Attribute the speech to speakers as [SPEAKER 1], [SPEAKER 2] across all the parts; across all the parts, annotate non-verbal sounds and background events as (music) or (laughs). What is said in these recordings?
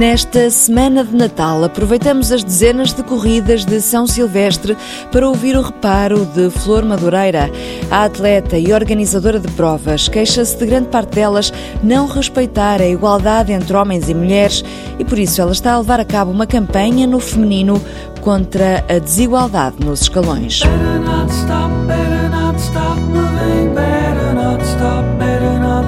[SPEAKER 1] Nesta semana de Natal, aproveitamos as dezenas de corridas de São Silvestre para ouvir o reparo de Flor Madureira. A atleta e organizadora de provas queixa-se de grande parte delas não respeitar a igualdade entre homens e mulheres e por isso ela está a levar a cabo uma campanha no feminino contra a desigualdade nos escalões. Better not stop, better not stop moving, better not stop,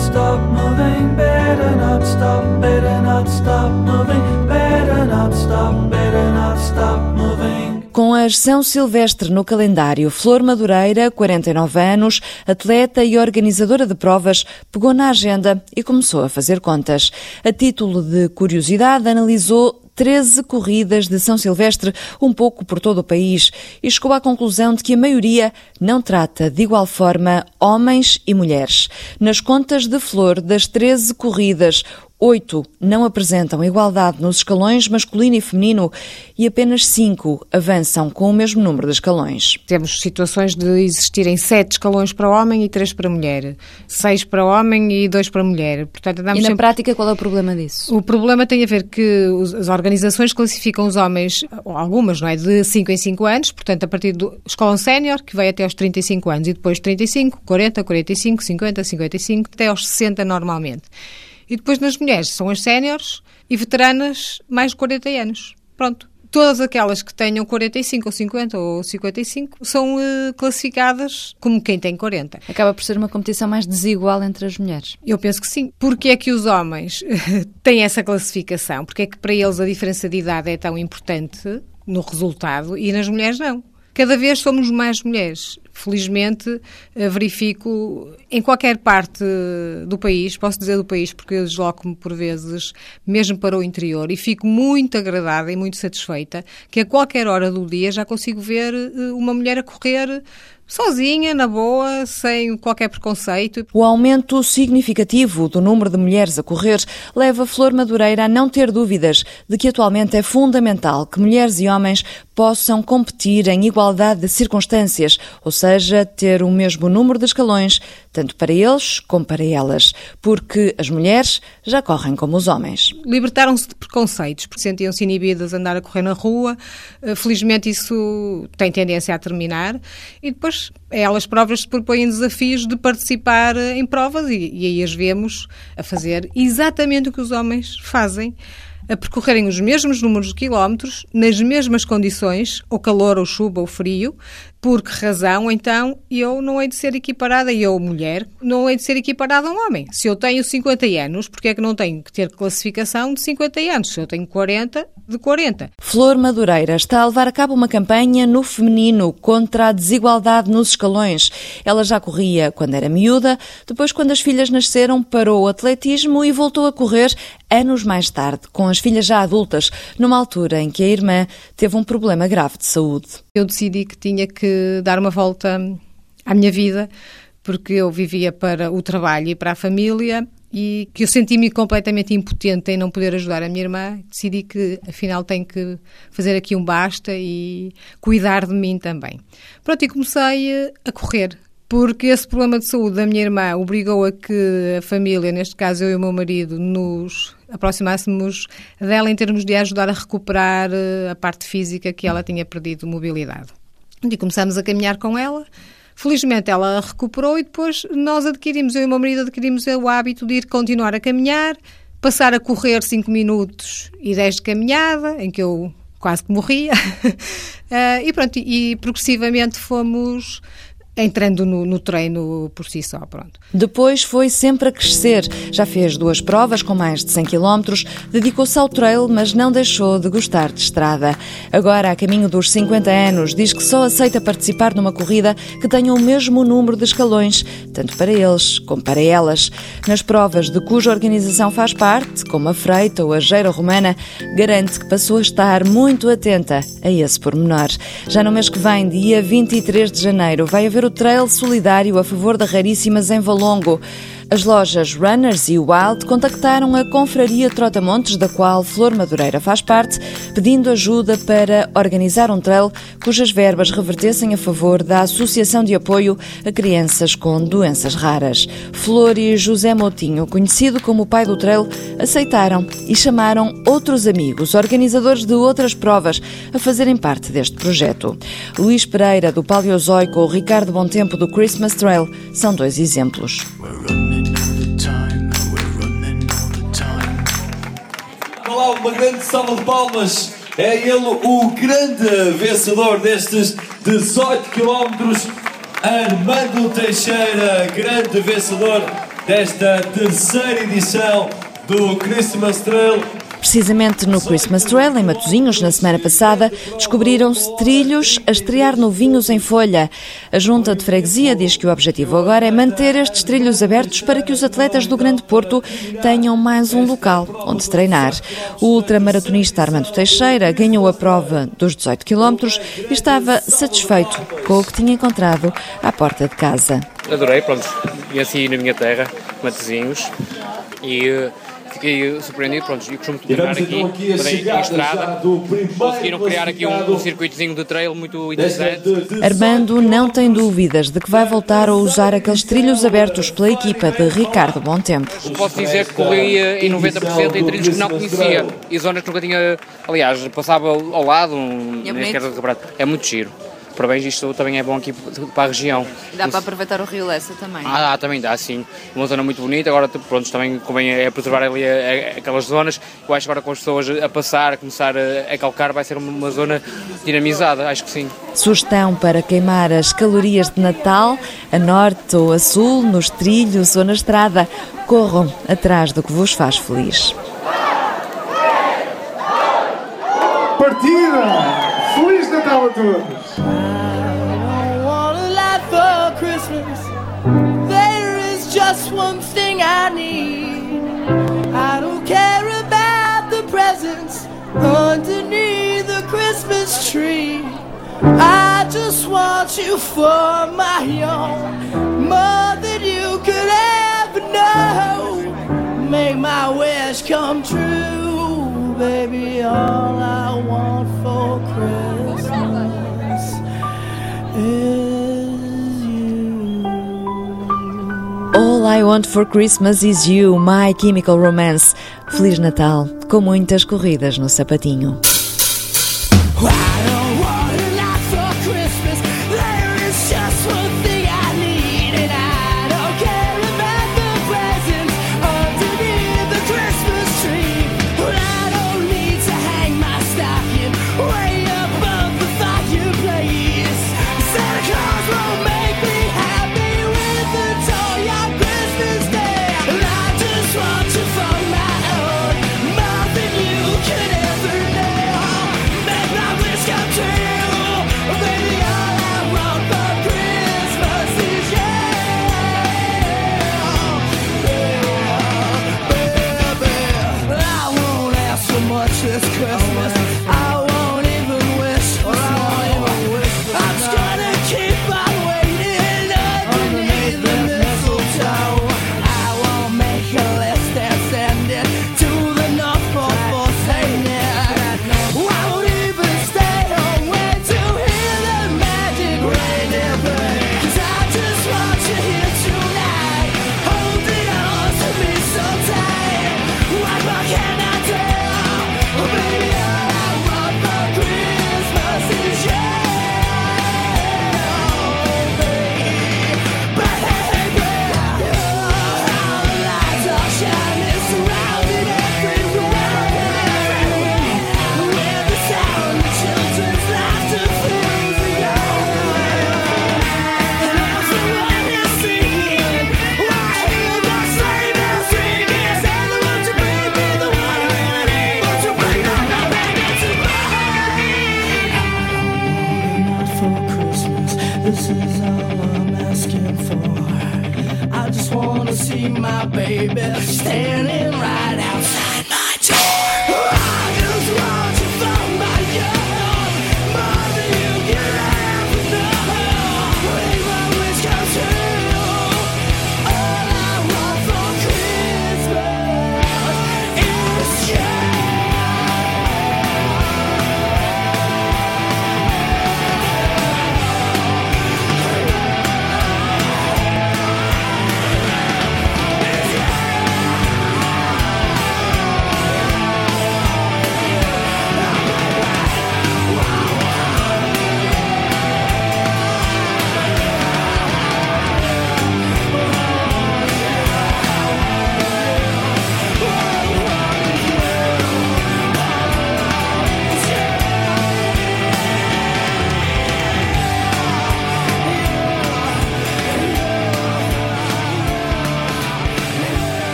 [SPEAKER 1] stop moving, better not stop, better not stop moving, better not stop, better not stop moving. Com a São Silvestre no calendário, Flor Madureira, 49 anos, atleta e organizadora de provas, pegou na agenda e começou a fazer contas. A título de curiosidade, analisou 13 corridas de São Silvestre, um pouco por todo o país, e chegou à conclusão de que a maioria não trata de igual forma homens e mulheres. Nas contas de Flor, das 13 corridas, Oito não apresentam igualdade nos escalões masculino e feminino e apenas cinco avançam com o mesmo número de escalões.
[SPEAKER 2] Temos situações de existirem sete escalões para homem e três para mulher, seis para homem e dois para mulher.
[SPEAKER 1] Portanto, e na sempre... prática qual é o problema disso?
[SPEAKER 2] O problema tem a ver que as organizações classificam os homens, algumas, não é, de 5 em 5 anos, portanto a partir do escalão sénior, que vai até aos 35 anos, e depois 35, 40, 45, 50, 55, até aos 60 normalmente. E depois nas mulheres são as séniores e veteranas mais de 40 anos. Pronto. Todas aquelas que tenham 45 ou 50 ou 55 são uh, classificadas como quem tem 40.
[SPEAKER 1] Acaba por ser uma competição mais desigual entre as mulheres.
[SPEAKER 2] Eu penso que sim. Porque é que os homens têm essa classificação? Porque é que para eles a diferença de idade é tão importante no resultado e nas mulheres não? Cada vez somos mais mulheres. Felizmente, eh, verifico em qualquer parte do país, posso dizer do país, porque eu desloco-me por vezes mesmo para o interior e fico muito agradada e muito satisfeita que a qualquer hora do dia já consigo ver eh, uma mulher a correr sozinha, na boa, sem qualquer preconceito.
[SPEAKER 1] O aumento significativo do número de mulheres a correr leva Flor Madureira a não ter dúvidas de que atualmente é fundamental que mulheres e homens possam competir em igualdade de circunstâncias, ou seja, ter o mesmo número de escalões, tanto para eles como para elas, porque as mulheres já correm como os homens.
[SPEAKER 2] Libertaram-se de preconceitos, porque sentiam-se inibidas a andar a correr na rua. Eh, felizmente isso tem tendência a terminar. E depois elas próprias se propõem desafios de participar em provas e, e aí as vemos a fazer exatamente o que os homens fazem a percorrerem os mesmos números de quilómetros, nas mesmas condições, ou calor, ou chuva, ou frio, por que razão, então, eu não hei de ser equiparada, eu, mulher, não hei de ser equiparada a um homem? Se eu tenho 50 anos, porque é que não tenho que ter classificação de 50 anos? Se eu tenho 40, de 40.
[SPEAKER 1] Flor Madureira está a levar a cabo uma campanha no feminino contra a desigualdade nos escalões. Ela já corria quando era miúda, depois, quando as filhas nasceram, parou o atletismo e voltou a correr anos mais tarde, com as filhas já adultas, numa altura em que a irmã teve um problema grave de saúde.
[SPEAKER 2] Eu decidi que tinha que dar uma volta à minha vida, porque eu vivia para o trabalho e para a família e que eu senti-me completamente impotente em não poder ajudar a minha irmã, decidi que afinal tenho que fazer aqui um basta e cuidar de mim também. Pronto, e comecei eh, a correr, porque esse problema de saúde da minha irmã obrigou a que a família, neste caso eu e o meu marido, nos aproximássemos dela em termos de ajudar a recuperar eh, a parte física que ela tinha perdido mobilidade. E começamos a caminhar com ela. Felizmente ela recuperou e depois nós adquirimos, eu e o meu marido adquirimos o hábito de ir continuar a caminhar, passar a correr 5 minutos e 10 de caminhada, em que eu quase que morria. uh, (laughs) e pronto, e progressivamente fomos entrando no, no, treino por si só, pronto.
[SPEAKER 1] Depois foi sempre a crescer. Já fez duas provas com mais de 100 km, dedicou-se ao trail, mas não deixou de gostar de estrada. Agora, a caminho dos 50 anos, diz que só aceita participar numa corrida que tenha o mesmo número de escalões, tanto para eles como para elas. Nas provas de cuja organização faz parte, como a Freita ou a Geira Romana, garante que passou a estar muito atenta a esse pormenor. Já no mês que vem, dia 23 de janeiro, vai haver o Trail Solidário a favor da Raríssimas em Valongo. As lojas Runners e Wild contactaram a Confraria Trotamontes, da qual Flor Madureira faz parte, pedindo ajuda para organizar um trail cujas verbas revertessem a favor da Associação de Apoio a Crianças com Doenças Raras. Flor e José Moutinho, conhecido como o pai do trail, aceitaram e chamaram outros amigos, organizadores de outras provas, a fazerem parte deste projeto. Luís Pereira, do Paleozoico, ou Ricardo Tempo do Christmas Trail, são dois exemplos.
[SPEAKER 3] Olá, uma grande salva de palmas. É ele o grande vencedor destes 18 km, Armando Teixeira, grande vencedor desta terceira edição do Christmas Trail
[SPEAKER 1] Precisamente no Christmas Trail, em Matosinhos, na semana passada, descobriram-se trilhos a estrear novinhos em folha. A junta de freguesia diz que o objetivo agora é manter estes trilhos abertos para que os atletas do Grande Porto tenham mais um local onde treinar. O ultramaratonista Armando Teixeira ganhou a prova dos 18 quilómetros e estava satisfeito com o que tinha encontrado à porta de casa.
[SPEAKER 4] Adorei, pronto, e assim na minha terra, Matosinhos, e fiquei surpreendido, pronto, e costumo treinar aqui, então aqui em estrada, conseguiram criar aqui um, um circuitozinho de trail muito interessante.
[SPEAKER 1] Armando não tem dúvidas de que vai voltar a usar aqueles trilhos abertos pela equipa de Ricardo Bom Tempo.
[SPEAKER 4] Posso dizer que corri em 90% em trilhos que não conhecia e zonas que nunca tinha, aliás, passava ao lado, um, é, é muito giro parabéns, isto também é bom aqui para a região.
[SPEAKER 1] Dá para aproveitar o Rio Lessa também?
[SPEAKER 4] Ah, também dá, sim. Uma zona muito bonita, agora pronto, também convém é preservar ali a, a, aquelas zonas. Eu acho que agora com as pessoas a passar, a começar a, a calcar, vai ser uma, uma zona dinamizada, acho que sim.
[SPEAKER 1] Sugestão para queimar as calorias de Natal, a norte ou a sul, nos trilhos ou na estrada. Corram atrás do que vos faz feliz.
[SPEAKER 5] Just one thing I need. I don't care about the presents underneath the Christmas tree. I just want you for my own, more than you could ever know. Make my wish come true, baby. All I want for Christmas is.
[SPEAKER 1] I Want for Christmas is You, My Chemical Romance. Feliz Natal, com muitas corridas no sapatinho.
[SPEAKER 5] See my